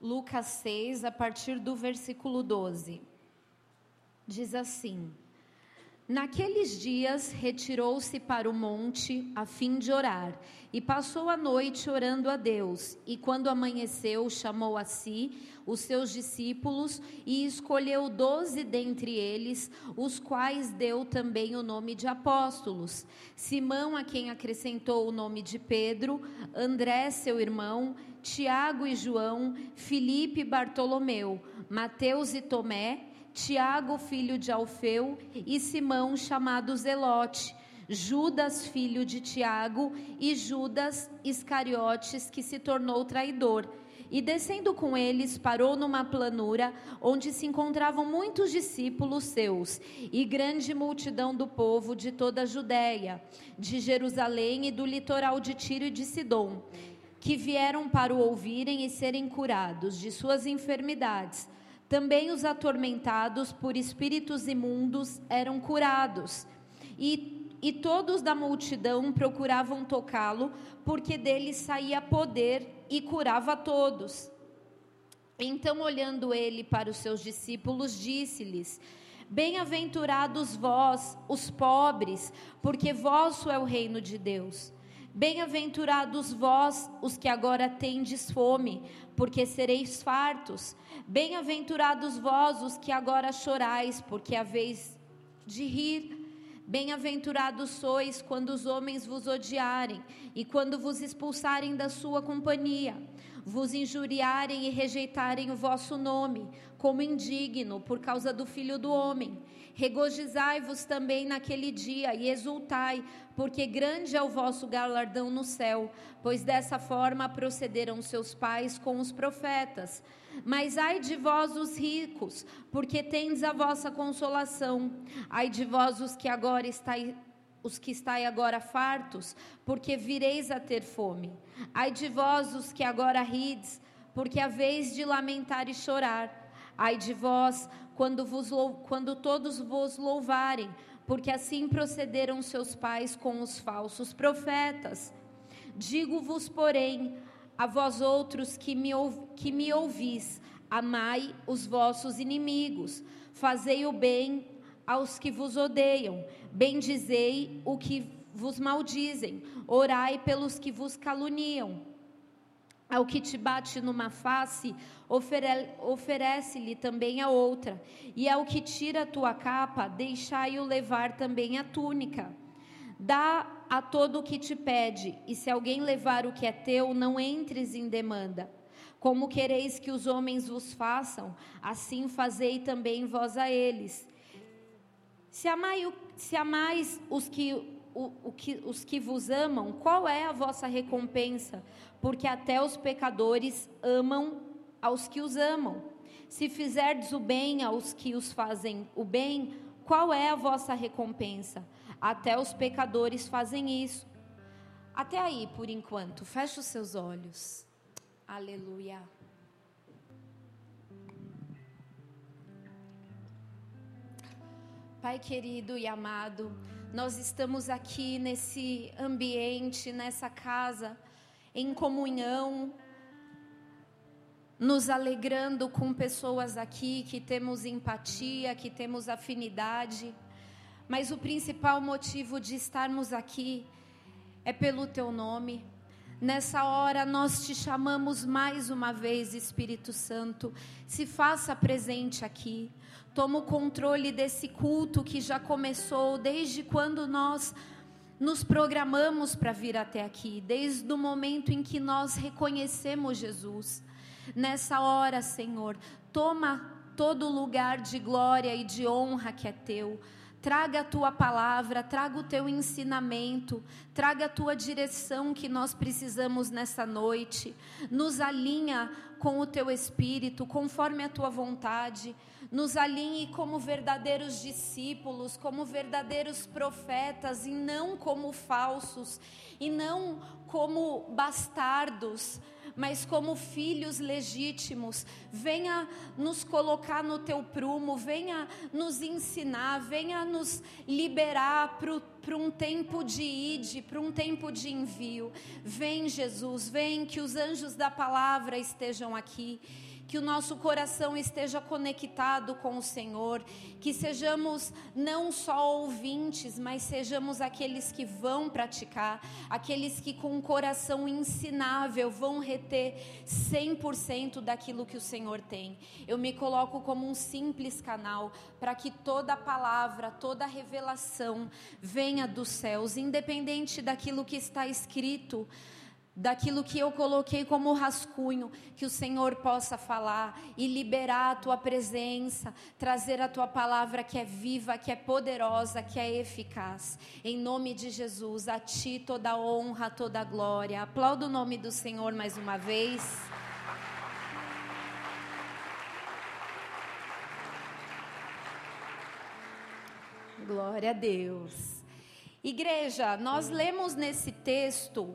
Lucas 6, a partir do versículo 12. Diz assim: Naqueles dias retirou-se para o monte a fim de orar, e passou a noite orando a Deus. E quando amanheceu, chamou a si os seus discípulos e escolheu doze dentre eles, os quais deu também o nome de apóstolos: Simão, a quem acrescentou o nome de Pedro, André, seu irmão, Tiago e João, Filipe e Bartolomeu, Mateus e Tomé Tiago, filho de Alfeu, e Simão, chamado Zelote, Judas, filho de Tiago, e Judas Iscariotes, que se tornou traidor. E descendo com eles, parou numa planura onde se encontravam muitos discípulos seus e grande multidão do povo de toda a Judéia, de Jerusalém e do litoral de Tiro e de Sidom, que vieram para o ouvirem e serem curados de suas enfermidades. Também os atormentados por espíritos imundos eram curados. E, e todos da multidão procuravam tocá-lo, porque dele saía poder e curava todos. Então, olhando ele para os seus discípulos, disse-lhes: Bem-aventurados vós, os pobres, porque vosso é o reino de Deus. Bem-aventurados vós, os que agora tendes fome, porque sereis fartos. Bem-aventurados vós, os que agora chorais, porque haveis de rir. Bem-aventurados sois quando os homens vos odiarem e quando vos expulsarem da sua companhia, vos injuriarem e rejeitarem o vosso nome, como indigno por causa do Filho do Homem. Regozijai-vos também naquele dia e exultai, porque grande é o vosso galardão no céu, pois dessa forma procederam seus pais com os profetas. Mas ai de vós os ricos, porque tendes a vossa consolação. Ai de vós os que agora estáis os que estáis agora fartos, porque vireis a ter fome. Ai de vós os que agora rides, porque haveis de lamentar e chorar. Ai de vós, quando, vos, quando todos vos louvarem, porque assim procederam seus pais com os falsos profetas. Digo-vos, porém, a vós outros que me, que me ouvis, amai os vossos inimigos, fazei o bem aos que vos odeiam, bendizei o que vos maldizem, orai pelos que vos caluniam. Ao que te bate numa face, oferece-lhe também a outra, e ao que tira a tua capa, deixai-o levar também a túnica. Dá a todo o que te pede, e se alguém levar o que é teu, não entres em demanda. Como quereis que os homens vos façam, assim fazei também vós a eles. Se, amai, se amais os que, o, o que, os que vos amam, qual é a vossa recompensa? porque até os pecadores amam aos que os amam. Se fizerdes o bem aos que os fazem o bem, qual é a vossa recompensa? Até os pecadores fazem isso. Até aí, por enquanto, feche os seus olhos. Aleluia. Pai querido e amado, nós estamos aqui nesse ambiente, nessa casa em comunhão, nos alegrando com pessoas aqui que temos empatia, que temos afinidade. Mas o principal motivo de estarmos aqui é pelo teu nome. Nessa hora nós te chamamos mais uma vez, Espírito Santo, se faça presente aqui. Toma o controle desse culto que já começou desde quando nós nos programamos para vir até aqui, desde o momento em que nós reconhecemos Jesus. Nessa hora, Senhor, toma todo lugar de glória e de honra que é teu. Traga a tua palavra, traga o teu ensinamento, traga a tua direção que nós precisamos nessa noite. Nos alinha com o teu espírito, conforme a tua vontade nos alinhe como verdadeiros discípulos, como verdadeiros profetas e não como falsos, e não como bastardos, mas como filhos legítimos. Venha nos colocar no teu prumo, venha nos ensinar, venha nos liberar para um tempo de ide, para um tempo de envio. Vem, Jesus, vem que os anjos da palavra estejam aqui que o nosso coração esteja conectado com o Senhor, que sejamos não só ouvintes, mas sejamos aqueles que vão praticar, aqueles que com um coração ensinável vão reter 100% daquilo que o Senhor tem. Eu me coloco como um simples canal para que toda palavra, toda revelação venha dos céus, independente daquilo que está escrito daquilo que eu coloquei como rascunho, que o Senhor possa falar e liberar a tua presença, trazer a tua palavra que é viva, que é poderosa, que é eficaz. Em nome de Jesus, a ti toda honra, toda glória. Aplauda o nome do Senhor mais uma vez. Glória a Deus. Igreja, nós lemos nesse texto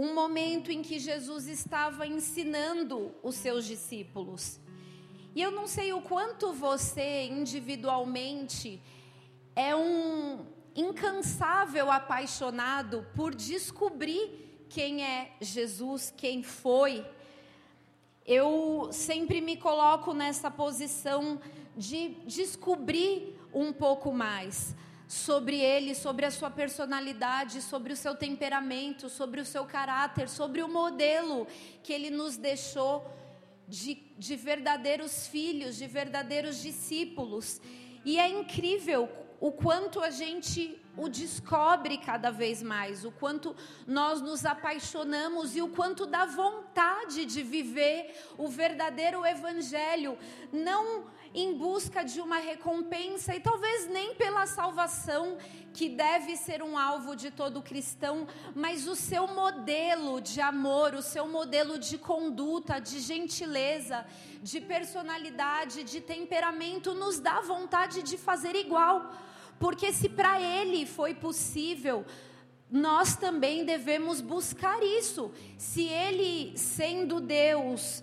um momento em que Jesus estava ensinando os seus discípulos. E eu não sei o quanto você individualmente é um incansável apaixonado por descobrir quem é Jesus, quem foi. Eu sempre me coloco nessa posição de descobrir um pouco mais sobre ele, sobre a sua personalidade, sobre o seu temperamento, sobre o seu caráter, sobre o modelo que ele nos deixou de, de verdadeiros filhos, de verdadeiros discípulos. E é incrível o quanto a gente o descobre cada vez mais, o quanto nós nos apaixonamos e o quanto dá vontade de viver o verdadeiro evangelho, não em busca de uma recompensa e talvez nem pela salvação, que deve ser um alvo de todo cristão, mas o seu modelo de amor, o seu modelo de conduta, de gentileza, de personalidade, de temperamento, nos dá vontade de fazer igual. Porque se para ele foi possível, nós também devemos buscar isso. Se ele, sendo Deus,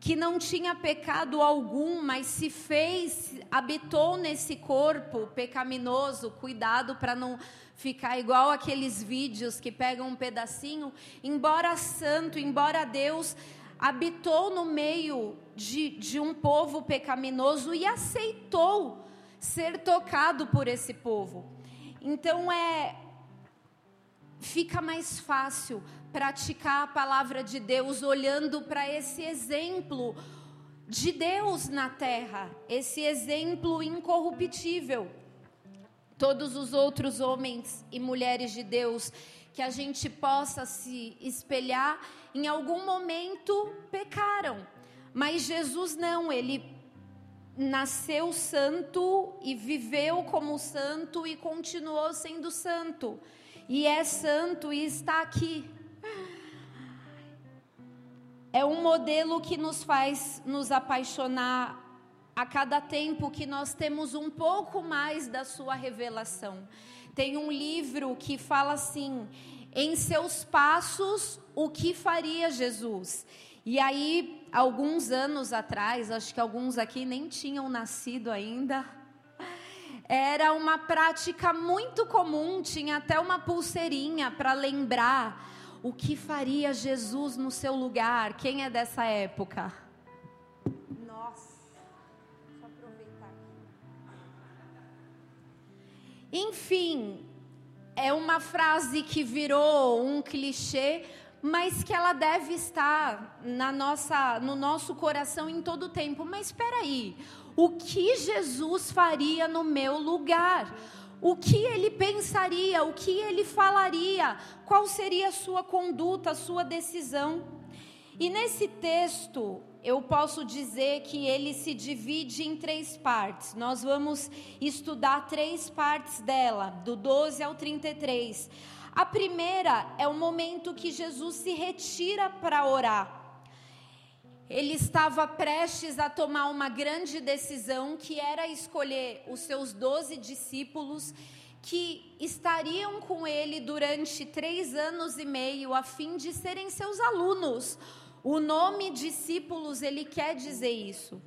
que não tinha pecado algum, mas se fez, habitou nesse corpo pecaminoso, cuidado para não ficar igual aqueles vídeos que pegam um pedacinho, embora santo, embora Deus habitou no meio de, de um povo pecaminoso e aceitou ser tocado por esse povo. Então é fica mais fácil praticar a palavra de Deus olhando para esse exemplo de Deus na terra, esse exemplo incorruptível. Todos os outros homens e mulheres de Deus que a gente possa se espelhar, em algum momento pecaram. Mas Jesus não, ele nasceu santo e viveu como santo e continuou sendo santo. E é santo e está aqui é um modelo que nos faz nos apaixonar a cada tempo que nós temos um pouco mais da sua revelação. Tem um livro que fala assim: em seus passos, o que faria Jesus? E aí, alguns anos atrás, acho que alguns aqui nem tinham nascido ainda, era uma prática muito comum, tinha até uma pulseirinha para lembrar o que faria Jesus no seu lugar? Quem é dessa época? Nossa, deixa eu aproveitar aqui. Enfim, é uma frase que virou um clichê, mas que ela deve estar na nossa, no nosso coração em todo o tempo. Mas espera aí, o que Jesus faria no meu lugar? O que ele pensaria, o que ele falaria, qual seria a sua conduta, a sua decisão. E nesse texto, eu posso dizer que ele se divide em três partes. Nós vamos estudar três partes dela, do 12 ao 33. A primeira é o momento que Jesus se retira para orar. Ele estava prestes a tomar uma grande decisão, que era escolher os seus doze discípulos, que estariam com ele durante três anos e meio, a fim de serem seus alunos. O nome discípulos, ele quer dizer isso.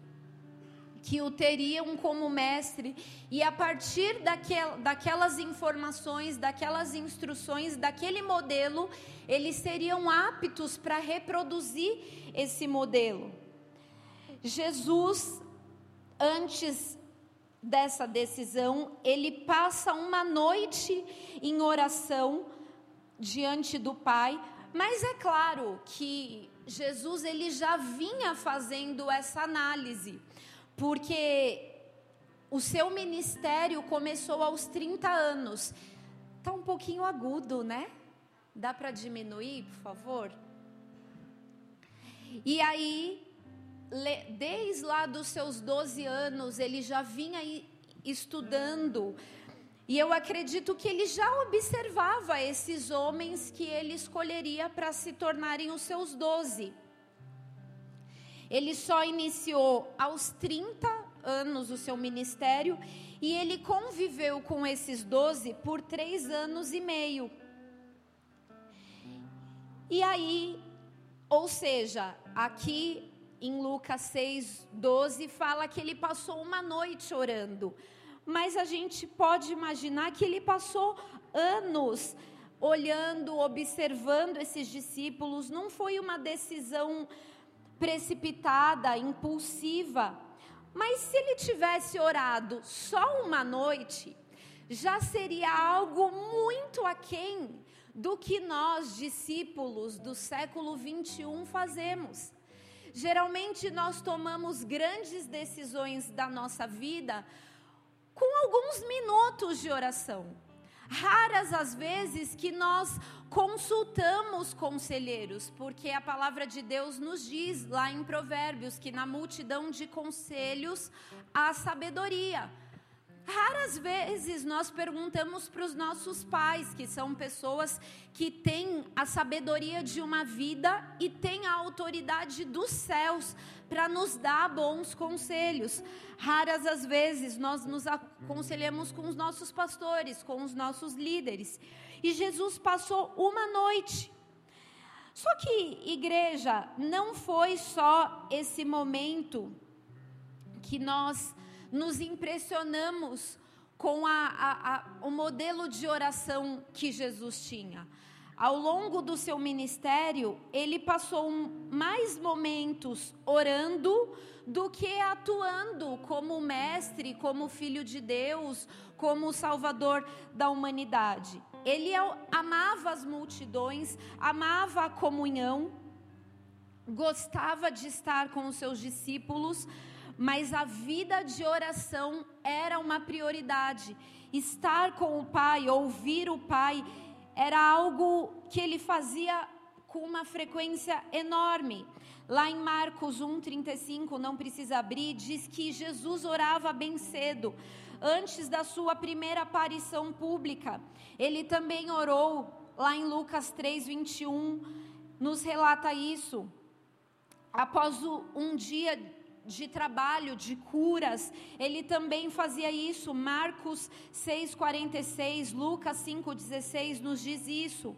Que o teriam como mestre, e a partir daquel, daquelas informações, daquelas instruções, daquele modelo, eles seriam aptos para reproduzir esse modelo. Jesus, antes dessa decisão, ele passa uma noite em oração diante do Pai, mas é claro que Jesus ele já vinha fazendo essa análise, porque o seu ministério começou aos 30 anos. Tá um pouquinho agudo, né? Dá para diminuir, por favor? E aí desde lá dos seus 12 anos, ele já vinha estudando. E eu acredito que ele já observava esses homens que ele escolheria para se tornarem os seus doze. Ele só iniciou aos 30 anos o seu ministério e ele conviveu com esses doze por três anos e meio. E aí, ou seja, aqui em Lucas 6, 12, fala que ele passou uma noite orando. Mas a gente pode imaginar que ele passou anos olhando, observando esses discípulos. Não foi uma decisão precipitada, impulsiva. Mas se ele tivesse orado só uma noite, já seria algo muito aquém do que nós, discípulos do século 21, fazemos. Geralmente nós tomamos grandes decisões da nossa vida com alguns minutos de oração. Raras as vezes que nós consultamos conselheiros, porque a palavra de Deus nos diz lá em Provérbios que na multidão de conselhos há sabedoria. Raras vezes nós perguntamos para os nossos pais, que são pessoas que têm a sabedoria de uma vida e têm a autoridade dos céus para nos dar bons conselhos. Raras as vezes nós nos aconselhamos com os nossos pastores, com os nossos líderes. E Jesus passou uma noite. Só que, igreja, não foi só esse momento que nós nos impressionamos com a, a, a, o modelo de oração que Jesus tinha. Ao longo do seu ministério, ele passou mais momentos orando do que atuando como mestre, como filho de Deus, como salvador da humanidade. Ele amava as multidões, amava a comunhão, gostava de estar com os seus discípulos, mas a vida de oração era uma prioridade. Estar com o Pai, ouvir o Pai, era algo que ele fazia com uma frequência enorme. Lá em Marcos 1:35, não precisa abrir, diz que Jesus orava bem cedo, antes da sua primeira aparição pública. Ele também orou lá em Lucas 3:21, nos relata isso. Após um dia de trabalho, de curas. Ele também fazia isso. Marcos 6:46, Lucas 5:16 nos diz isso.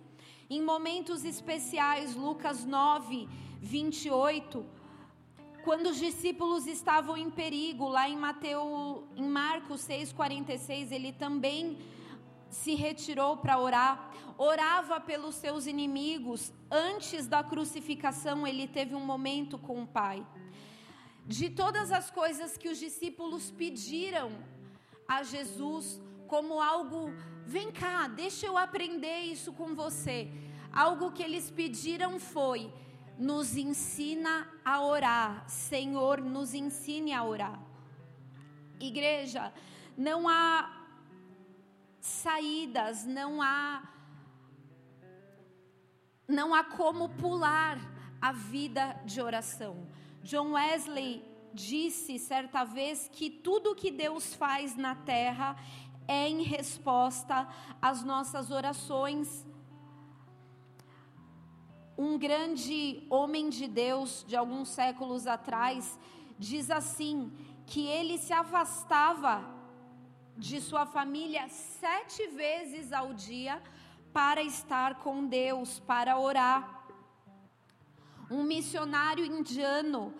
Em momentos especiais, Lucas 9, 28, quando os discípulos estavam em perigo, lá em Mateus, em Marcos 6:46, ele também se retirou para orar, orava pelos seus inimigos. Antes da crucificação, ele teve um momento com o Pai de todas as coisas que os discípulos pediram a Jesus como algo, vem cá, deixa eu aprender isso com você. Algo que eles pediram foi: nos ensina a orar, Senhor, nos ensine a orar. Igreja, não há saídas, não há não há como pular a vida de oração. John Wesley disse certa vez que tudo que Deus faz na terra é em resposta às nossas orações. Um grande homem de Deus de alguns séculos atrás diz assim: que ele se afastava de sua família sete vezes ao dia para estar com Deus, para orar. Um missionário indiano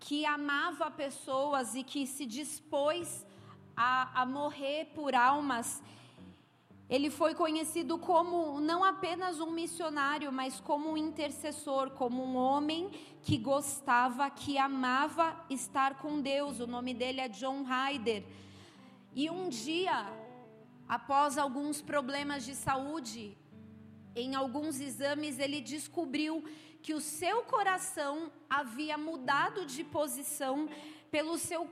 que amava pessoas e que se dispôs a, a morrer por almas. Ele foi conhecido como não apenas um missionário, mas como um intercessor, como um homem que gostava, que amava estar com Deus. O nome dele é John Ryder. E um dia, após alguns problemas de saúde, em alguns exames, ele descobriu que o seu coração havia mudado de posição pelo seu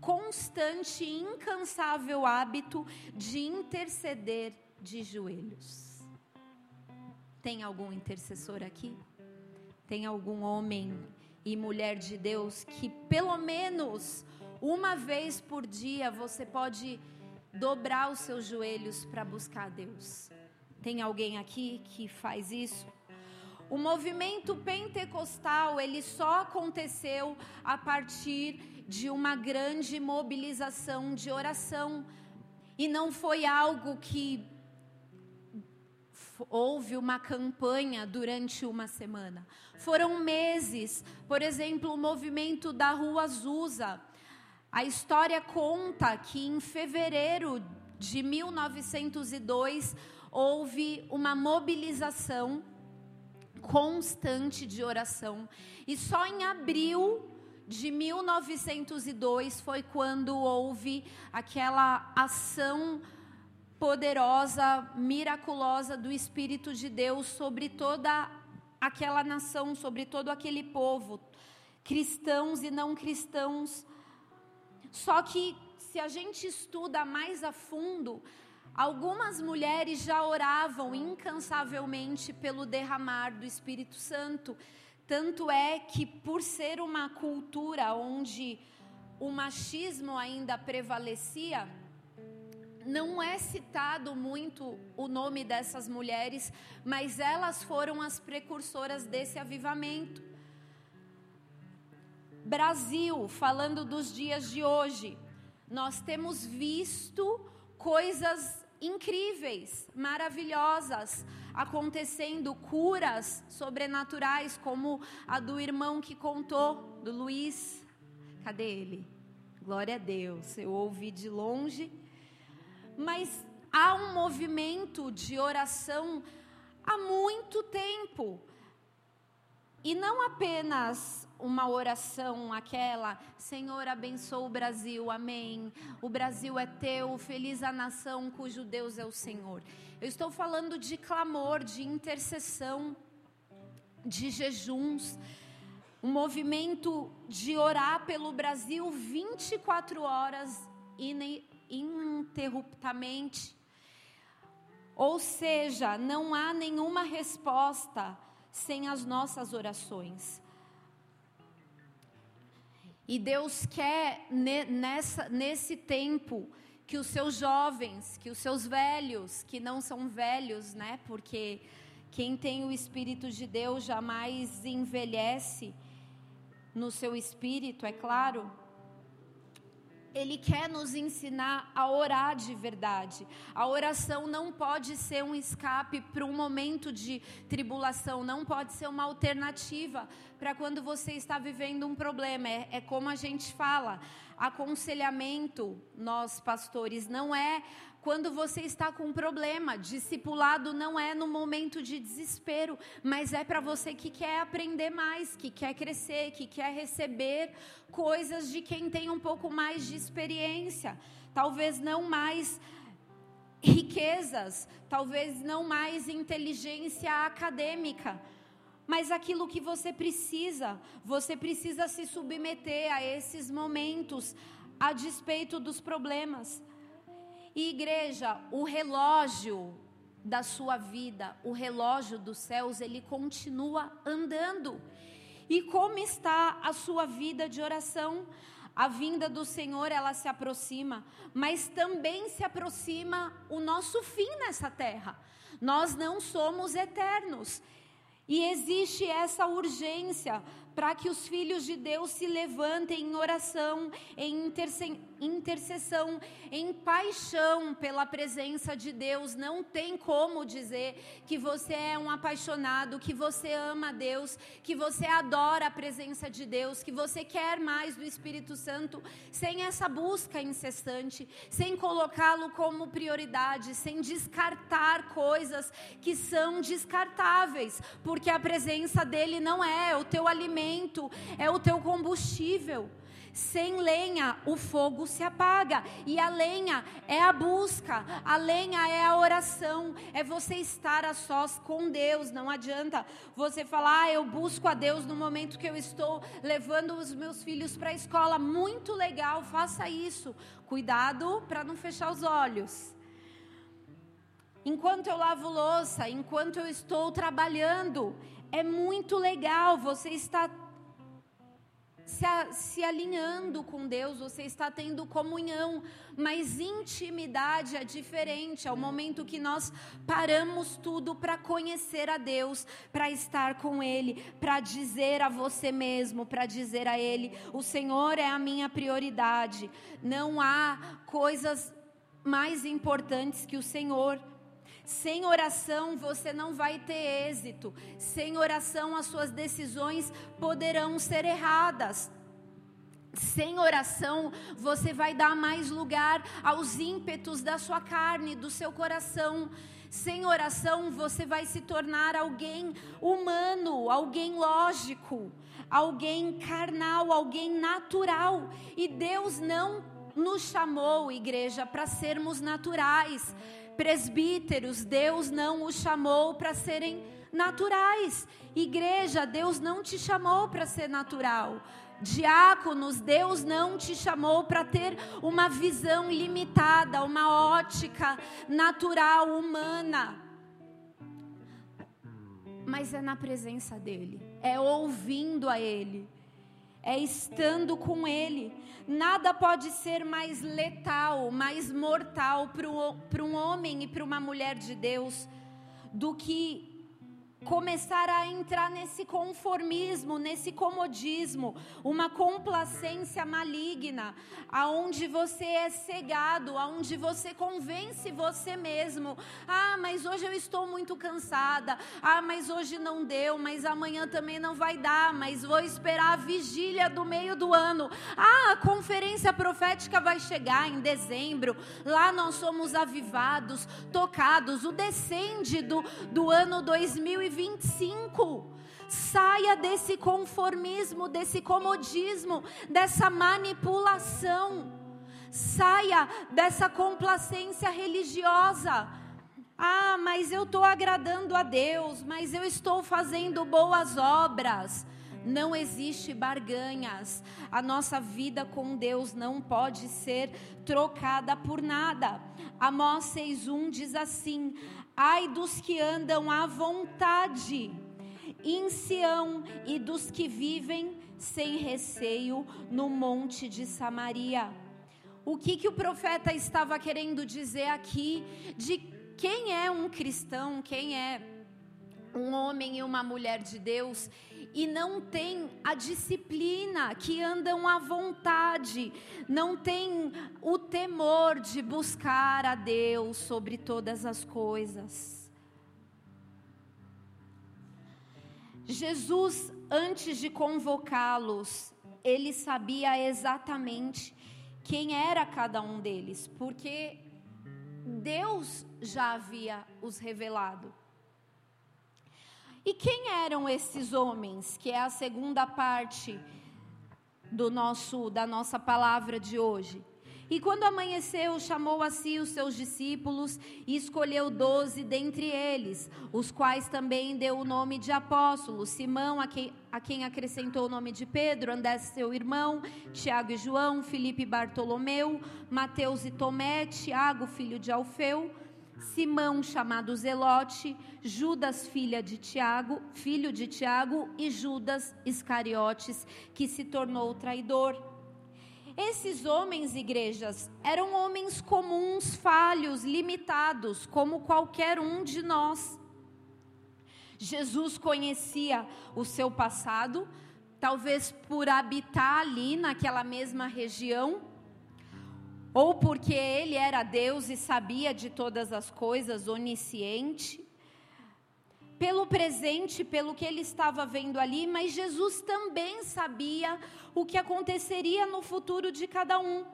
constante e incansável hábito de interceder de joelhos. Tem algum intercessor aqui? Tem algum homem e mulher de Deus que pelo menos uma vez por dia você pode dobrar os seus joelhos para buscar Deus? Tem alguém aqui que faz isso? O movimento pentecostal, ele só aconteceu a partir de uma grande mobilização de oração. E não foi algo que houve uma campanha durante uma semana. Foram meses. Por exemplo, o movimento da Rua Azusa. A história conta que em fevereiro de 1902 houve uma mobilização constante de oração. E só em abril de 1902 foi quando houve aquela ação poderosa, miraculosa do Espírito de Deus sobre toda aquela nação, sobre todo aquele povo, cristãos e não cristãos. Só que se a gente estuda mais a fundo, Algumas mulheres já oravam incansavelmente pelo derramar do Espírito Santo. Tanto é que, por ser uma cultura onde o machismo ainda prevalecia, não é citado muito o nome dessas mulheres, mas elas foram as precursoras desse avivamento. Brasil, falando dos dias de hoje, nós temos visto coisas incríveis, maravilhosas, acontecendo curas sobrenaturais, como a do irmão que contou, do Luiz. Cadê ele? Glória a Deus, eu ouvi de longe. Mas há um movimento de oração há muito tempo. E não apenas uma oração, aquela, Senhor, abençoa o Brasil, amém. O Brasil é teu, feliz a nação cujo Deus é o Senhor. Eu estou falando de clamor, de intercessão, de jejuns, um movimento de orar pelo Brasil 24 horas ininterruptamente. Ou seja, não há nenhuma resposta sem as nossas orações. E Deus quer nessa, nesse tempo que os seus jovens, que os seus velhos, que não são velhos, né? Porque quem tem o Espírito de Deus jamais envelhece no seu espírito, é claro. Ele quer nos ensinar a orar de verdade. A oração não pode ser um escape para um momento de tribulação, não pode ser uma alternativa para quando você está vivendo um problema. É, é como a gente fala, aconselhamento, nós pastores, não é quando você está com um problema. Discipulado não é no momento de desespero, mas é para você que quer aprender mais, que quer crescer, que quer receber coisas de quem tem um pouco mais de experiência. Talvez não mais riquezas, talvez não mais inteligência acadêmica, mas aquilo que você precisa, você precisa se submeter a esses momentos, a despeito dos problemas. E igreja, o relógio da sua vida, o relógio dos céus, ele continua andando. E como está a sua vida de oração? A vinda do Senhor, ela se aproxima, mas também se aproxima o nosso fim nessa terra. Nós não somos eternos. E existe essa urgência para que os filhos de Deus se levantem em oração, em intercessão, em paixão pela presença de Deus. Não tem como dizer que você é um apaixonado, que você ama Deus, que você adora a presença de Deus, que você quer mais do Espírito Santo, sem essa busca incessante, sem colocá-lo como prioridade, sem descartar coisas que são descartáveis, porque a presença dele não é o teu alimento, é o teu combustível. Sem lenha, o fogo se apaga. E a lenha é a busca, a lenha é a oração, é você estar a sós com Deus. Não adianta você falar, ah, eu busco a Deus no momento que eu estou levando os meus filhos para a escola. Muito legal, faça isso. Cuidado para não fechar os olhos. Enquanto eu lavo louça, enquanto eu estou trabalhando, é muito legal, você está se, a, se, alinhando com Deus, você está tendo comunhão, mas intimidade é diferente. É o momento que nós paramos tudo para conhecer a Deus, para estar com Ele, para dizer a você mesmo, para dizer a Ele: o Senhor é a minha prioridade. Não há coisas mais importantes que o Senhor. Sem oração você não vai ter êxito. Sem oração as suas decisões poderão ser erradas. Sem oração, você vai dar mais lugar aos ímpetos da sua carne, do seu coração. Sem oração, você vai se tornar alguém humano, alguém lógico, alguém carnal, alguém natural. E Deus não nos chamou, igreja, para sermos naturais Presbíteros, Deus não os chamou para serem naturais. Igreja, Deus não te chamou para ser natural. Diáconos, Deus não te chamou para ter uma visão limitada, uma ótica natural, humana. Mas é na presença dEle, é ouvindo a Ele, é estando com Ele. Nada pode ser mais letal, mais mortal para um homem e para uma mulher de Deus do que começar a entrar nesse conformismo, nesse comodismo, uma complacência maligna, aonde você é cegado, aonde você convence você mesmo. Ah, mas hoje eu estou muito cansada. Ah, mas hoje não deu, mas amanhã também não vai dar, mas vou esperar a vigília do meio do ano. Ah, a conferência profética vai chegar em dezembro. Lá nós somos avivados, tocados. O descende do, do ano 2020 25. Saia desse conformismo, desse comodismo, dessa manipulação. Saia dessa complacência religiosa. Ah, mas eu estou agradando a Deus, mas eu estou fazendo boas obras. Não existe barganhas. A nossa vida com Deus não pode ser trocada por nada. Amós 6:1 diz assim: Ai dos que andam à vontade em Sião e dos que vivem sem receio no monte de Samaria. O que, que o profeta estava querendo dizer aqui de quem é um cristão, quem é um homem e uma mulher de Deus e não tem a disciplina, que andam à vontade, não tem o temor de buscar a Deus sobre todas as coisas. Jesus, antes de convocá-los, ele sabia exatamente quem era cada um deles, porque Deus já havia os revelado. E quem eram esses homens? Que é a segunda parte do nosso da nossa palavra de hoje. E quando amanheceu, chamou a si os seus discípulos e escolheu doze dentre eles, os quais também deu o nome de apóstolos: Simão, a quem, a quem acrescentou o nome de Pedro, André, seu irmão, Tiago e João, Filipe e Bartolomeu, Mateus e Tomé, Tiago, filho de Alfeu. Simão, chamado Zelote, Judas, filha de Tiago, filho de Tiago, e Judas Iscariotes, que se tornou traidor. Esses homens, igrejas, eram homens comuns, falhos, limitados, como qualquer um de nós. Jesus conhecia o seu passado, talvez por habitar ali naquela mesma região, ou porque ele era Deus e sabia de todas as coisas, onisciente, pelo presente, pelo que ele estava vendo ali, mas Jesus também sabia o que aconteceria no futuro de cada um.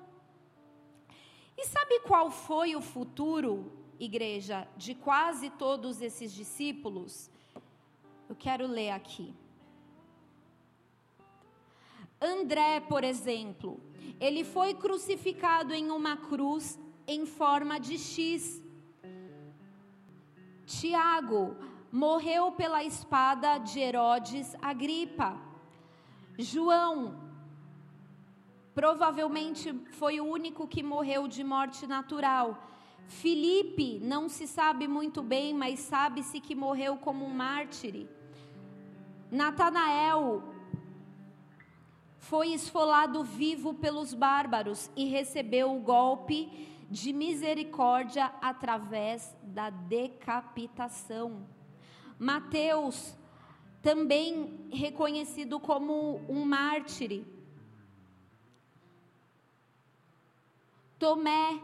E sabe qual foi o futuro, igreja, de quase todos esses discípulos? Eu quero ler aqui. André, por exemplo, ele foi crucificado em uma cruz em forma de X. Tiago morreu pela espada de Herodes Agripa. João provavelmente foi o único que morreu de morte natural. Filipe não se sabe muito bem, mas sabe-se que morreu como um mártir. Natanael foi esfolado vivo pelos bárbaros e recebeu o golpe de misericórdia através da decapitação. Mateus, também reconhecido como um mártir. Tomé,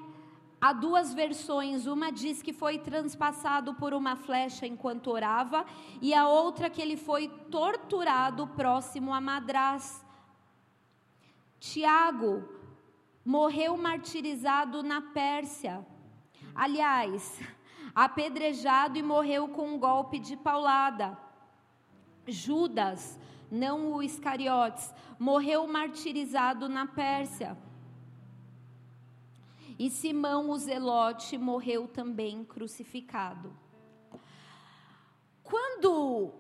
há duas versões. Uma diz que foi transpassado por uma flecha enquanto orava, e a outra que ele foi torturado próximo a Madrás. Tiago morreu martirizado na Pérsia. Aliás, apedrejado e morreu com um golpe de paulada. Judas, não o Iscariotes, morreu martirizado na Pérsia. E Simão o Zelote morreu também crucificado. Quando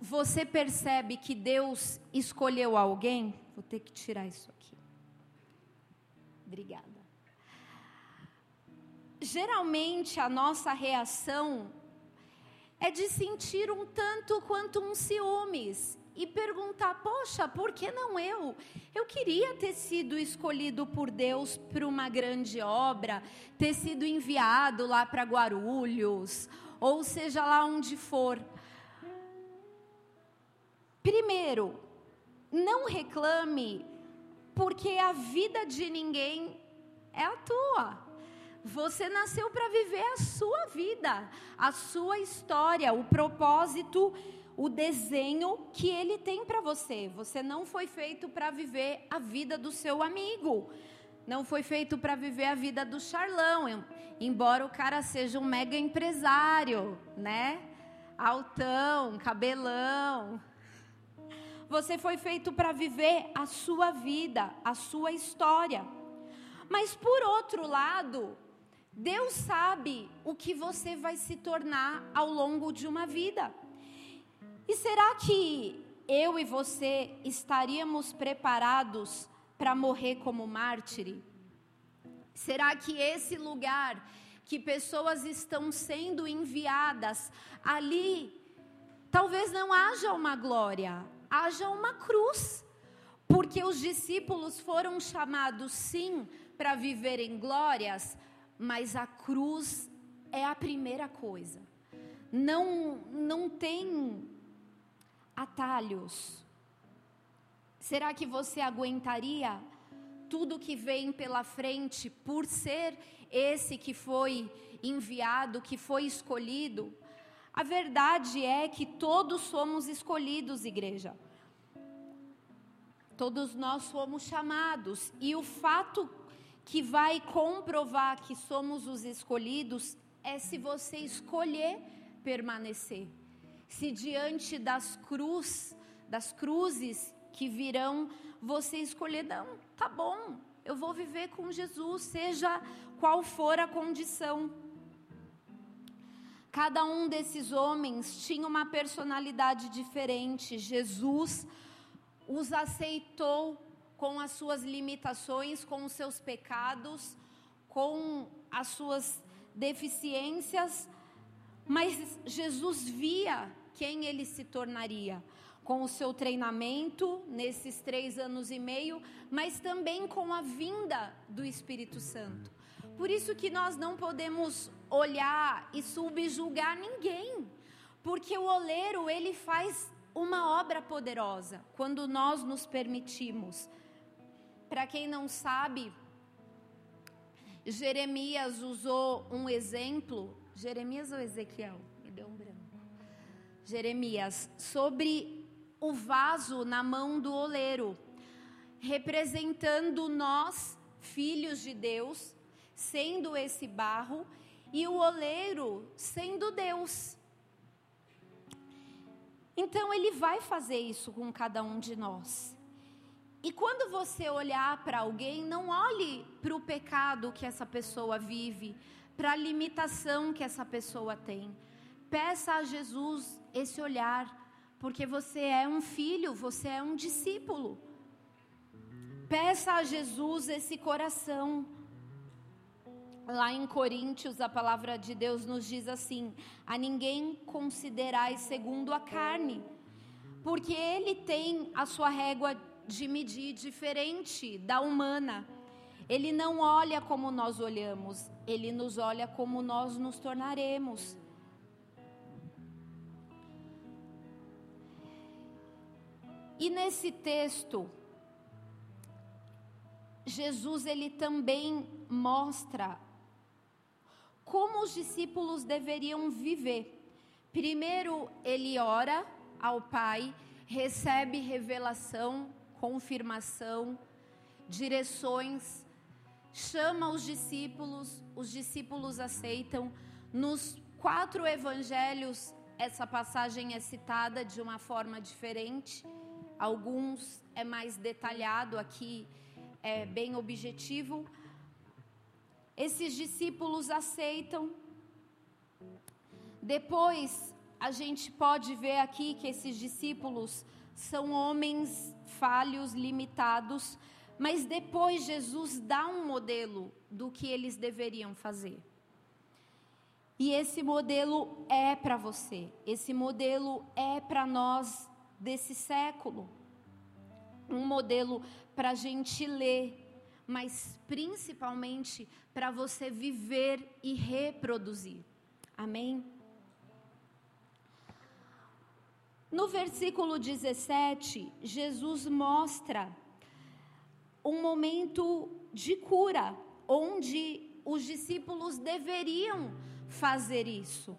você percebe que Deus escolheu alguém, vou ter que tirar isso. Obrigada. Geralmente a nossa reação é de sentir um tanto quanto um ciúmes e perguntar: poxa, por que não eu? Eu queria ter sido escolhido por Deus para uma grande obra, ter sido enviado lá para Guarulhos, ou seja lá onde for. Primeiro, não reclame, porque a vida de ninguém é a tua. Você nasceu para viver a sua vida, a sua história, o propósito, o desenho que ele tem para você. Você não foi feito para viver a vida do seu amigo. Não foi feito para viver a vida do Charlão, embora o cara seja um mega empresário, né? Altão, cabelão, você foi feito para viver a sua vida, a sua história. Mas por outro lado, Deus sabe o que você vai se tornar ao longo de uma vida. E será que eu e você estaríamos preparados para morrer como mártir? Será que esse lugar que pessoas estão sendo enviadas ali, talvez não haja uma glória, haja uma cruz. Porque os discípulos foram chamados, sim, para viver em glórias, mas a cruz é a primeira coisa. Não, não tem atalhos. Será que você aguentaria tudo que vem pela frente por ser esse que foi enviado, que foi escolhido? A verdade é que todos somos escolhidos, igreja. Todos nós somos chamados, e o fato que vai comprovar que somos os escolhidos é se você escolher permanecer. Se diante das cruz, das cruzes que virão, você escolher, não, tá bom, eu vou viver com Jesus, seja qual for a condição. Cada um desses homens tinha uma personalidade diferente. Jesus os aceitou com as suas limitações, com os seus pecados, com as suas deficiências, mas Jesus via quem ele se tornaria com o seu treinamento nesses três anos e meio, mas também com a vinda do Espírito Santo. Por isso que nós não podemos olhar e subjugar ninguém, porque o oleiro ele faz uma obra poderosa quando nós nos permitimos. Para quem não sabe, Jeremias usou um exemplo, Jeremias ou Ezequiel? Me deu um branco. Jeremias, sobre o vaso na mão do oleiro, representando nós, filhos de Deus, sendo esse barro, e o oleiro sendo Deus. Então ele vai fazer isso com cada um de nós. E quando você olhar para alguém, não olhe para o pecado que essa pessoa vive, para a limitação que essa pessoa tem. Peça a Jesus esse olhar, porque você é um filho, você é um discípulo. Peça a Jesus esse coração. Lá em Coríntios, a palavra de Deus nos diz assim: a ninguém considerai segundo a carne, porque ele tem a sua régua de medir diferente da humana. Ele não olha como nós olhamos, ele nos olha como nós nos tornaremos. E nesse texto, Jesus ele também mostra como os discípulos deveriam viver. Primeiro, ele ora ao Pai, recebe revelação confirmação, direções, chama os discípulos, os discípulos aceitam. Nos quatro evangelhos, essa passagem é citada de uma forma diferente. Alguns é mais detalhado, aqui é bem objetivo. Esses discípulos aceitam. Depois, a gente pode ver aqui que esses discípulos são homens falhos, limitados, mas depois Jesus dá um modelo do que eles deveriam fazer. E esse modelo é para você, esse modelo é para nós desse século. Um modelo para a gente ler, mas principalmente para você viver e reproduzir. Amém? No versículo 17, Jesus mostra um momento de cura, onde os discípulos deveriam fazer isso.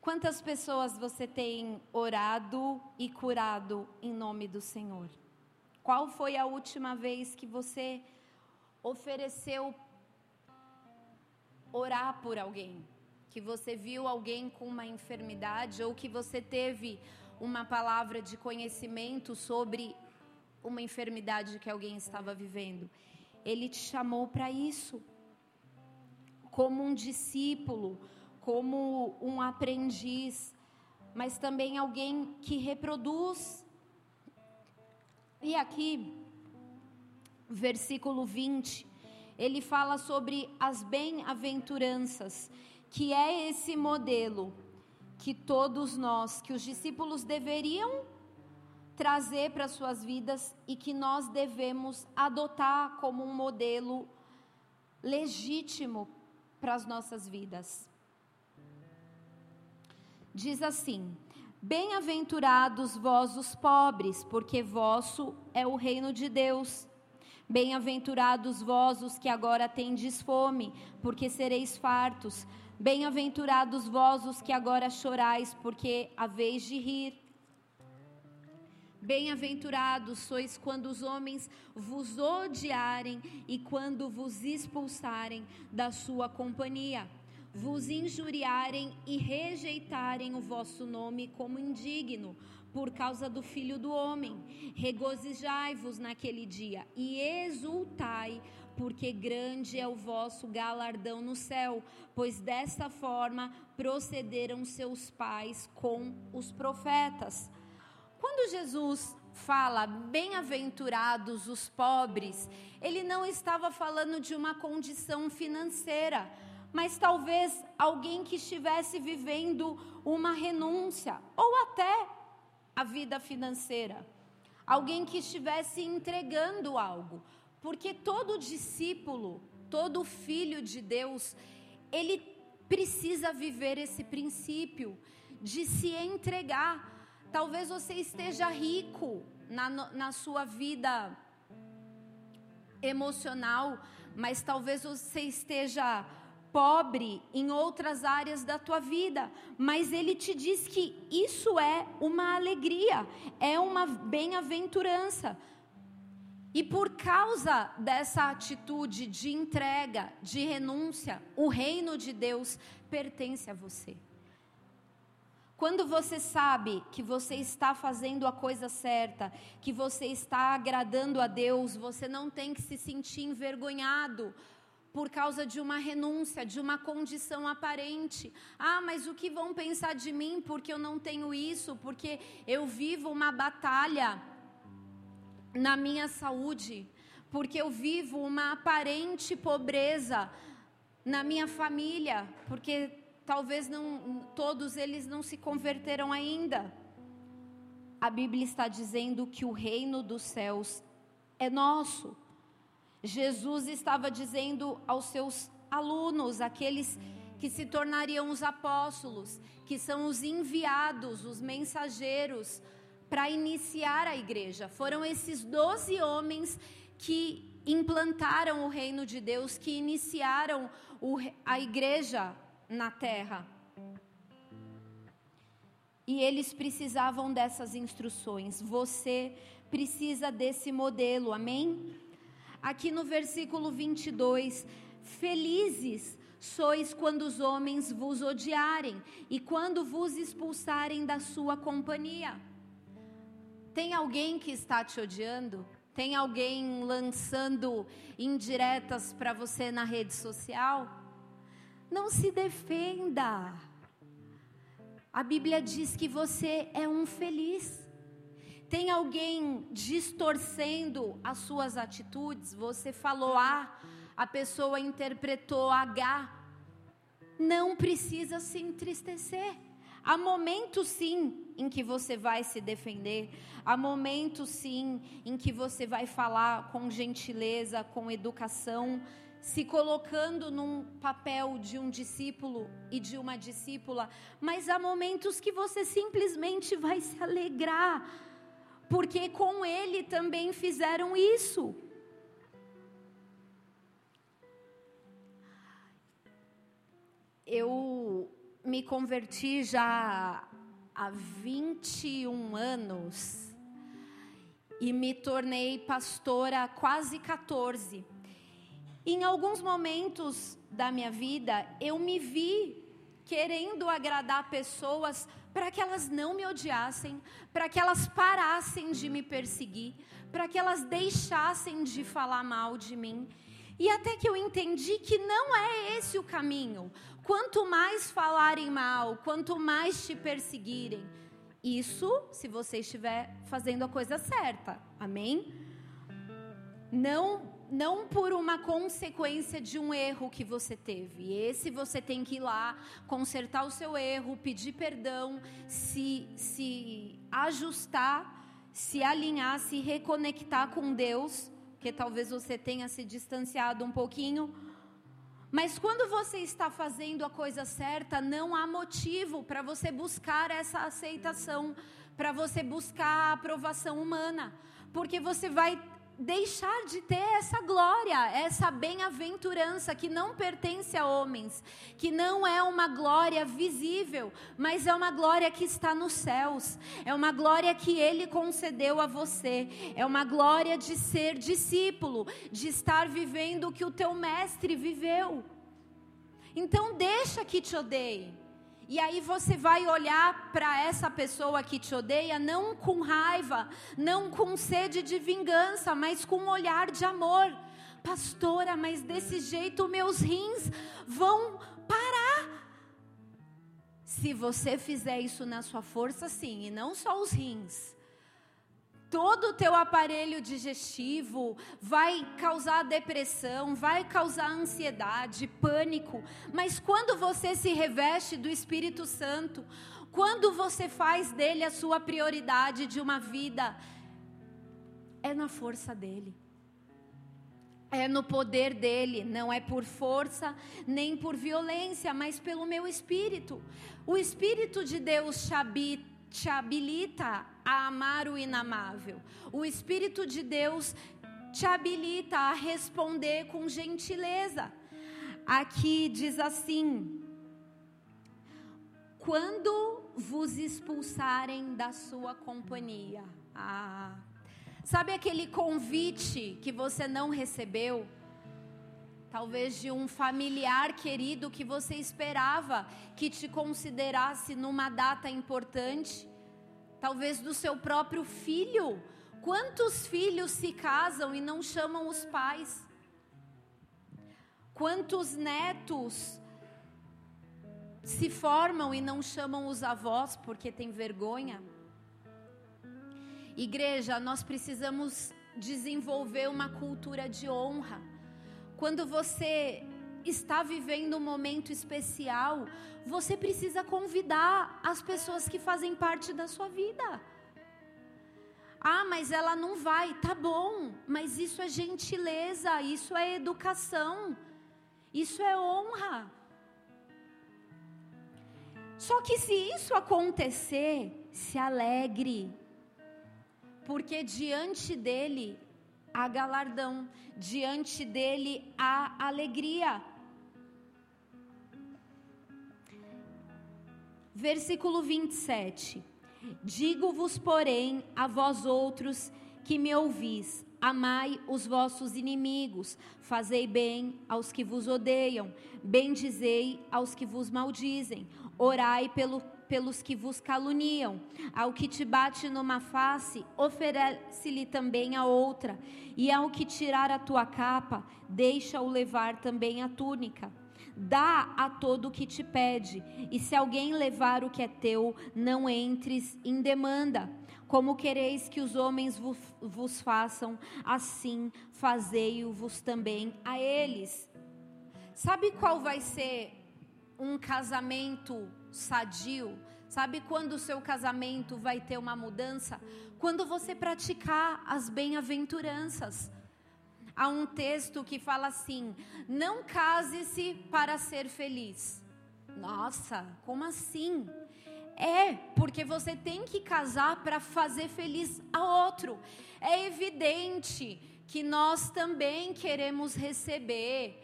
Quantas pessoas você tem orado e curado em nome do Senhor? Qual foi a última vez que você ofereceu orar por alguém? que você viu alguém com uma enfermidade ou que você teve uma palavra de conhecimento sobre uma enfermidade que alguém estava vivendo. Ele te chamou para isso, como um discípulo, como um aprendiz, mas também alguém que reproduz. E aqui, versículo 20, ele fala sobre as bem-aventuranças que é esse modelo que todos nós, que os discípulos deveriam trazer para suas vidas e que nós devemos adotar como um modelo legítimo para as nossas vidas. Diz assim: Bem-aventurados vós os pobres, porque vosso é o reino de Deus. Bem-aventurados vós os que agora tendes fome, porque sereis fartos. Bem-aventurados vós os que agora chorais, porque a vez de rir. Bem-aventurados sois quando os homens vos odiarem e quando vos expulsarem da sua companhia, vos injuriarem e rejeitarem o vosso nome como indigno, por causa do Filho do Homem. Regozijai-vos naquele dia e exultai, porque grande é o vosso galardão no céu, pois dessa forma procederam seus pais com os profetas. Quando Jesus fala bem-aventurados os pobres, ele não estava falando de uma condição financeira, mas talvez alguém que estivesse vivendo uma renúncia ou até a vida financeira, alguém que estivesse entregando algo. Porque todo discípulo, todo filho de Deus, ele precisa viver esse princípio de se entregar. Talvez você esteja rico na, na sua vida emocional, mas talvez você esteja pobre em outras áreas da tua vida, mas ele te diz que isso é uma alegria, é uma bem-aventurança. E por causa dessa atitude de entrega, de renúncia, o reino de Deus pertence a você. Quando você sabe que você está fazendo a coisa certa, que você está agradando a Deus, você não tem que se sentir envergonhado por causa de uma renúncia, de uma condição aparente. Ah, mas o que vão pensar de mim porque eu não tenho isso, porque eu vivo uma batalha na minha saúde, porque eu vivo uma aparente pobreza na minha família, porque talvez não todos eles não se converteram ainda. A Bíblia está dizendo que o reino dos céus é nosso. Jesus estava dizendo aos seus alunos, aqueles que se tornariam os apóstolos, que são os enviados, os mensageiros, para iniciar a igreja. Foram esses doze homens que implantaram o reino de Deus, que iniciaram o, a igreja na terra. E eles precisavam dessas instruções. Você precisa desse modelo, amém? Aqui no versículo 22, felizes sois quando os homens vos odiarem e quando vos expulsarem da sua companhia. Tem alguém que está te odiando? Tem alguém lançando indiretas para você na rede social? Não se defenda. A Bíblia diz que você é um feliz tem alguém distorcendo as suas atitudes, você falou A, a pessoa interpretou H, não precisa se entristecer. Há momentos sim em que você vai se defender, há momentos sim em que você vai falar com gentileza, com educação, se colocando num papel de um discípulo e de uma discípula, mas há momentos que você simplesmente vai se alegrar porque com ele também fizeram isso. Eu me converti já há 21 anos e me tornei pastora há quase 14. Em alguns momentos da minha vida, eu me vi querendo agradar pessoas para que elas não me odiassem, para que elas parassem de me perseguir, para que elas deixassem de falar mal de mim. E até que eu entendi que não é esse o caminho. Quanto mais falarem mal, quanto mais te perseguirem, isso se você estiver fazendo a coisa certa. Amém? Não não por uma consequência de um erro que você teve. Esse você tem que ir lá, consertar o seu erro, pedir perdão, se, se ajustar, se alinhar, se reconectar com Deus, que talvez você tenha se distanciado um pouquinho. Mas quando você está fazendo a coisa certa, não há motivo para você buscar essa aceitação, para você buscar a aprovação humana, porque você vai deixar de ter essa glória, essa bem-aventurança que não pertence a homens, que não é uma glória visível, mas é uma glória que está nos céus, é uma glória que Ele concedeu a você, é uma glória de ser discípulo, de estar vivendo o que o teu mestre viveu. Então, deixa que te odeie. E aí você vai olhar para essa pessoa que te odeia não com raiva, não com sede de vingança, mas com um olhar de amor. Pastora, mas desse jeito meus rins vão parar. Se você fizer isso na sua força, sim, e não só os rins todo o teu aparelho digestivo, vai causar depressão, vai causar ansiedade, pânico. Mas quando você se reveste do Espírito Santo, quando você faz dele a sua prioridade de uma vida, é na força dele. é no poder dele, não é por força nem por violência, mas pelo meu espírito. O espírito de Deus te, habilita a amar o inamável. O espírito de Deus te habilita a responder com gentileza. Aqui diz assim: quando vos expulsarem da sua companhia. Ah, Sabe aquele convite que você não recebeu? Talvez de um familiar querido que você esperava que te considerasse numa data importante. Talvez do seu próprio filho. Quantos filhos se casam e não chamam os pais? Quantos netos se formam e não chamam os avós porque tem vergonha? Igreja, nós precisamos desenvolver uma cultura de honra. Quando você está vivendo um momento especial, você precisa convidar as pessoas que fazem parte da sua vida. Ah, mas ela não vai, tá bom, mas isso é gentileza, isso é educação, isso é honra. Só que se isso acontecer, se alegre, porque diante dele há galardão, diante dele há alegria. Versículo 27. Digo-vos, porém, a vós outros que me ouvis, amai os vossos inimigos, fazei bem aos que vos odeiam, bendizei aos que vos maldizem, orai pelo pelos que vos caluniam. Ao que te bate numa face, oferece-lhe também a outra. E ao que tirar a tua capa, deixa-o levar também a túnica. Dá a todo o que te pede, e se alguém levar o que é teu, não entres em demanda. Como quereis que os homens vos, vos façam, assim fazei-o-vos também a eles. Sabe qual vai ser um casamento sadio? Sabe quando o seu casamento vai ter uma mudança? Quando você praticar as bem-aventuranças. Há um texto que fala assim: não case-se para ser feliz. Nossa, como assim? É, porque você tem que casar para fazer feliz a outro. É evidente que nós também queremos receber,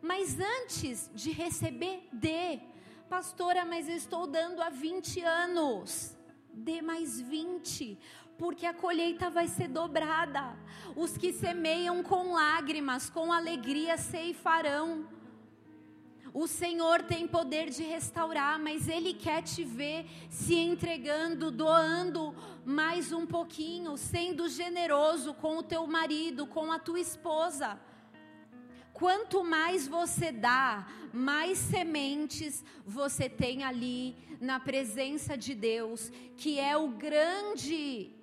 mas antes de receber, dê. Pastora, mas eu estou dando há 20 anos. Dê mais 20, porque a colheita vai ser dobrada. Os que semeiam com lágrimas, com alegria ceifarão. O Senhor tem poder de restaurar, mas Ele quer te ver se entregando, doando mais um pouquinho, sendo generoso com o teu marido, com a tua esposa. Quanto mais você dá, mais sementes você tem ali na presença de Deus, que é o grande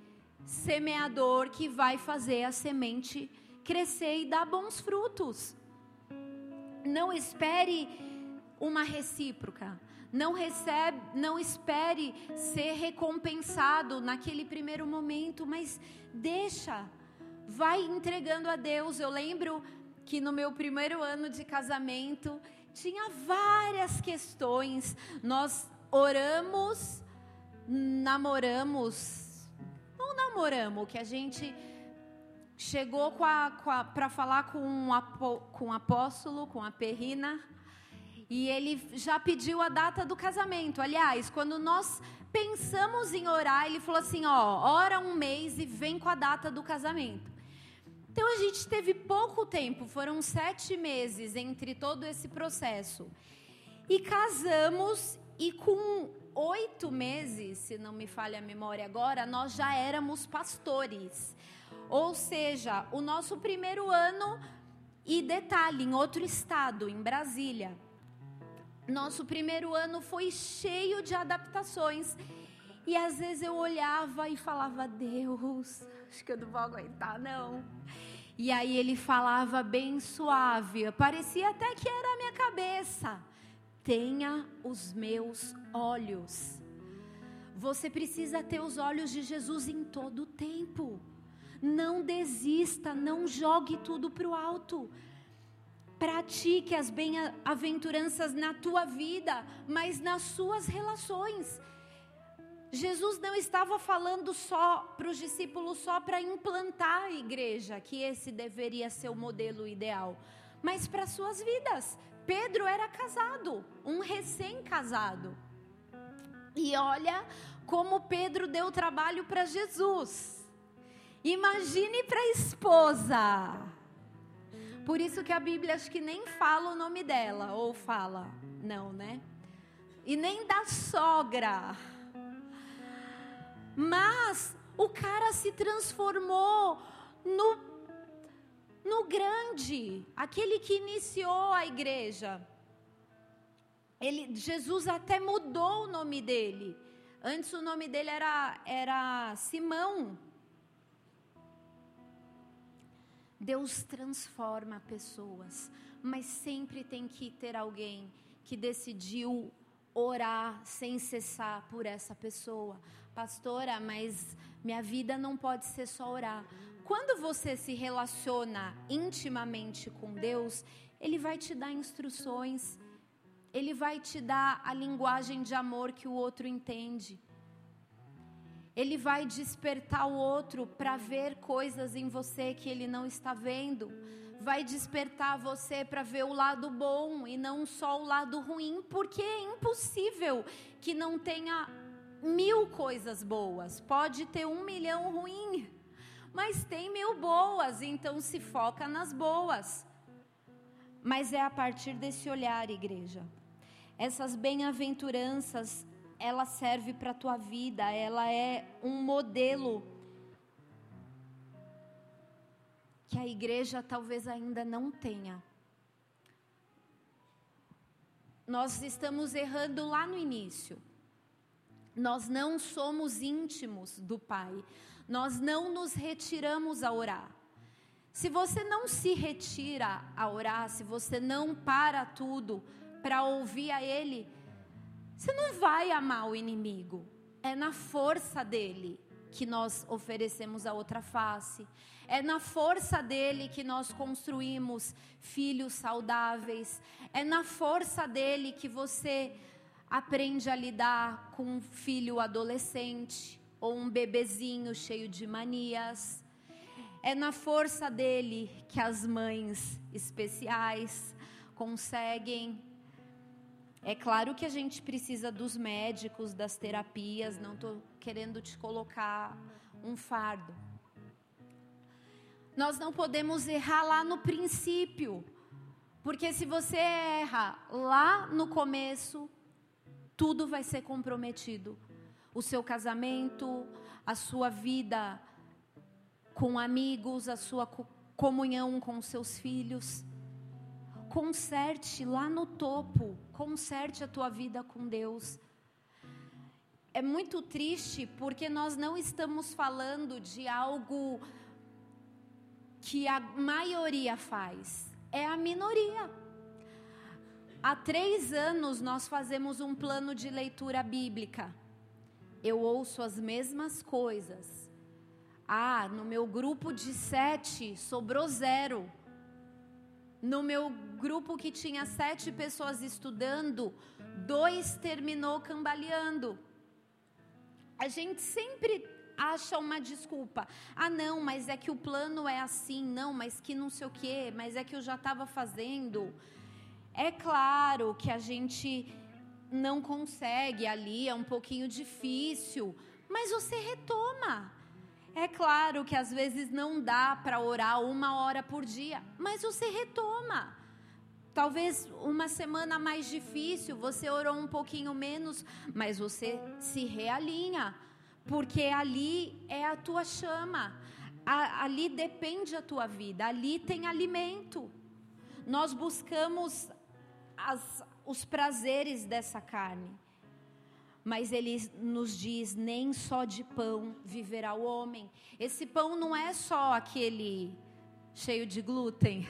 semeador que vai fazer a semente crescer e dar bons frutos. Não espere uma recíproca. Não recebe, não espere ser recompensado naquele primeiro momento, mas deixa, vai entregando a Deus. Eu lembro que no meu primeiro ano de casamento tinha várias questões. Nós oramos, namoramos, não namoramos, que a gente chegou para falar com, um, com o apóstolo, com a perrina, e ele já pediu a data do casamento. Aliás, quando nós pensamos em orar, ele falou assim: ó, ora um mês e vem com a data do casamento. Então a gente teve pouco tempo, foram sete meses entre todo esse processo. E casamos, e com oito meses, se não me falha a memória agora, nós já éramos pastores. Ou seja, o nosso primeiro ano, e detalhe, em outro estado, em Brasília. Nosso primeiro ano foi cheio de adaptações. E às vezes eu olhava e falava: Deus, acho que eu não vou aguentar, não. E aí ele falava bem suave, parecia até que era a minha cabeça. Tenha os meus olhos. Você precisa ter os olhos de Jesus em todo o tempo. Não desista, não jogue tudo para o alto. Pratique as bem-aventuranças na tua vida, mas nas suas relações. Jesus não estava falando só para os discípulos só para implantar a igreja, que esse deveria ser o modelo ideal, mas para suas vidas. Pedro era casado, um recém-casado. E olha como Pedro deu trabalho para Jesus. Imagine para a esposa. Por isso que a Bíblia acho que nem fala o nome dela, ou fala, não, né? E nem da sogra. Mas o cara se transformou no, no grande, aquele que iniciou a igreja. Ele, Jesus até mudou o nome dele. Antes o nome dele era, era Simão. Deus transforma pessoas, mas sempre tem que ter alguém que decidiu orar sem cessar por essa pessoa pastora, mas minha vida não pode ser só orar. Quando você se relaciona intimamente com Deus, Ele vai te dar instruções, Ele vai te dar a linguagem de amor que o outro entende. Ele vai despertar o outro para ver coisas em você que ele não está vendo. Vai despertar você para ver o lado bom e não só o lado ruim, porque é impossível que não tenha mil coisas boas, pode ter um milhão ruim, mas tem mil boas, então se foca nas boas. Mas é a partir desse olhar, igreja. Essas bem-aventuranças, ela serve para a tua vida, ela é um modelo que a igreja talvez ainda não tenha. Nós estamos errando lá no início. Nós não somos íntimos do Pai. Nós não nos retiramos a orar. Se você não se retira a orar, se você não para tudo para ouvir a Ele, você não vai amar o inimigo. É na força dele que nós oferecemos a outra face. É na força dele que nós construímos filhos saudáveis. É na força dele que você aprende a lidar com um filho adolescente ou um bebezinho cheio de manias. É na força dele que as mães especiais conseguem. É claro que a gente precisa dos médicos, das terapias, não estou querendo te colocar um fardo. Nós não podemos errar lá no princípio, porque se você erra lá no começo, tudo vai ser comprometido. O seu casamento, a sua vida com amigos, a sua comunhão com seus filhos. Conserte lá no topo, conserte a tua vida com Deus. É muito triste porque nós não estamos falando de algo que a maioria faz, é a minoria. Há três anos nós fazemos um plano de leitura bíblica. Eu ouço as mesmas coisas. Ah, no meu grupo de sete sobrou zero. No meu grupo que tinha sete pessoas estudando, dois terminou cambaleando. A gente sempre acha uma desculpa. Ah, não, mas é que o plano é assim. Não, mas que não sei o quê. Mas é que eu já estava fazendo. É claro que a gente não consegue ali, é um pouquinho difícil, mas você retoma. É claro que às vezes não dá para orar uma hora por dia, mas você retoma. Talvez uma semana mais difícil, você orou um pouquinho menos, mas você se realinha, porque ali é a tua chama, ali depende a tua vida, ali tem alimento. Nós buscamos as, os prazeres dessa carne. Mas ele nos diz: nem só de pão viverá o homem. Esse pão não é só aquele cheio de glúten.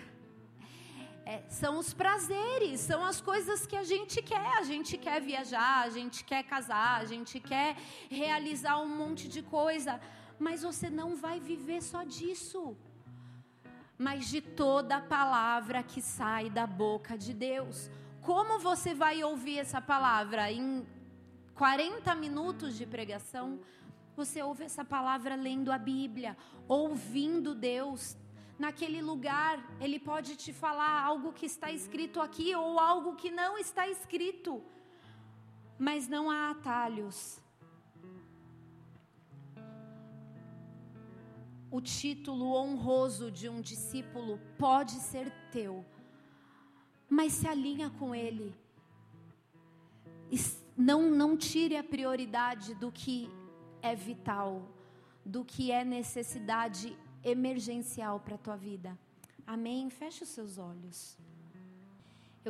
É, são os prazeres, são as coisas que a gente quer. A gente quer viajar, a gente quer casar, a gente quer realizar um monte de coisa. mas você não vai viver só disso. Mas de toda a palavra que sai da boca de Deus. Como você vai ouvir essa palavra? Em 40 minutos de pregação, você ouve essa palavra lendo a Bíblia, ouvindo Deus. Naquele lugar, Ele pode te falar algo que está escrito aqui ou algo que não está escrito. Mas não há atalhos. O título honroso de um discípulo pode ser teu, mas se alinha com ele. Não, não tire a prioridade do que é vital, do que é necessidade emergencial para a tua vida. Amém? Feche os seus olhos.